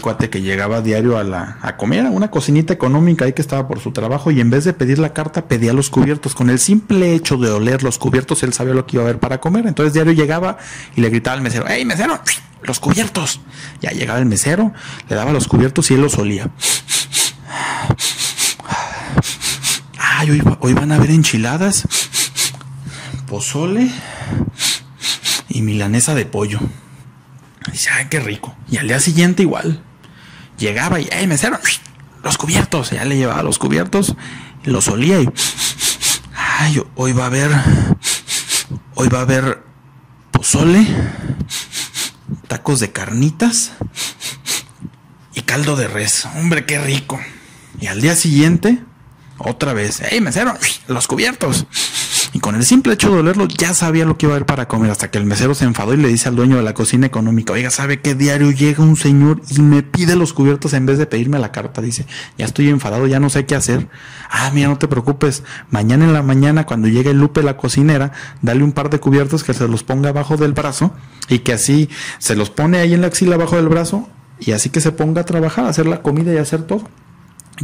cuate que llegaba diario a, la, a comer a una cocinita económica ahí que estaba por su trabajo y en vez de pedir la carta pedía los cubiertos. Con el simple hecho de oler los cubiertos él sabía lo que iba a haber para comer. Entonces diario llegaba y le gritaba al mesero, ¡Ey, mesero! Los cubiertos. Ya llegaba el mesero, le daba los cubiertos y él los olía. Ay, hoy, hoy van a haber enchiladas, pozole y milanesa de pollo. Dice, ay, qué rico. Y al día siguiente igual. Llegaba y, ay, mesero, los cubiertos. Ya le llevaba los cubiertos, los olía y, ay, hoy va a haber, hoy va a haber pozole, tacos de carnitas y caldo de res. Hombre, qué rico. Y al día siguiente, otra vez, hey, mesero, los cubiertos. Con el simple hecho de olerlo ya sabía lo que iba a haber para comer hasta que el mesero se enfadó y le dice al dueño de la cocina económica, oiga, ¿sabe qué diario llega un señor y me pide los cubiertos en vez de pedirme la carta? Dice, ya estoy enfadado, ya no sé qué hacer. Ah, mira, no te preocupes, mañana en la mañana cuando llegue Lupe la cocinera, dale un par de cubiertos que se los ponga abajo del brazo y que así se los pone ahí en la axila abajo del brazo y así que se ponga a trabajar, a hacer la comida y a hacer todo.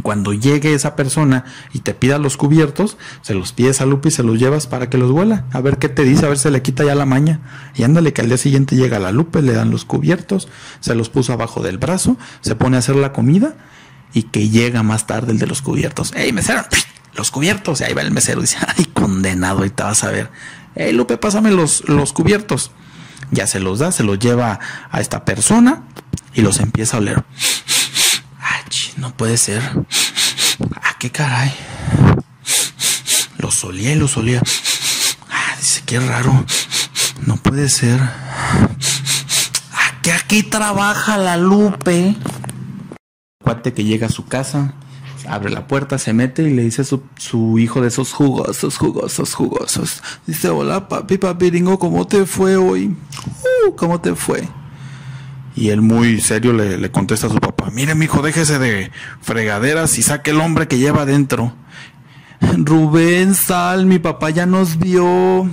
Cuando llegue esa persona y te pida los cubiertos, se los pides a Lupe y se los llevas para que los huela. A ver qué te dice, a ver si le quita ya la maña. Y ándale que al día siguiente llega la Lupe, le dan los cubiertos, se los puso abajo del brazo, se pone a hacer la comida y que llega más tarde el de los cubiertos. ¡Ey, mesero! Los cubiertos. Y ahí va el mesero y dice, ¡ay, condenado! Y te vas a ver. ¡Ey, Lupe, pásame los, los cubiertos! Ya se los da, se los lleva a esta persona y los empieza a oler. No puede ser. Ah, qué caray. Lo solía y lo solía. Ah, dice, qué raro. No puede ser. Ah, que aquí trabaja la Lupe. Cuate que llega a su casa, abre la puerta, se mete y le dice a su, hijo de esos jugosos, jugosos, jugosos. Dice, hola papi, papi, ringo, ¿cómo te fue hoy? Uh, ¿Cómo te fue? Y él muy serio le, le contesta a su papá, mire mi hijo, déjese de fregaderas y saque el hombre que lleva adentro. Rubén, sal, mi papá ya nos vio.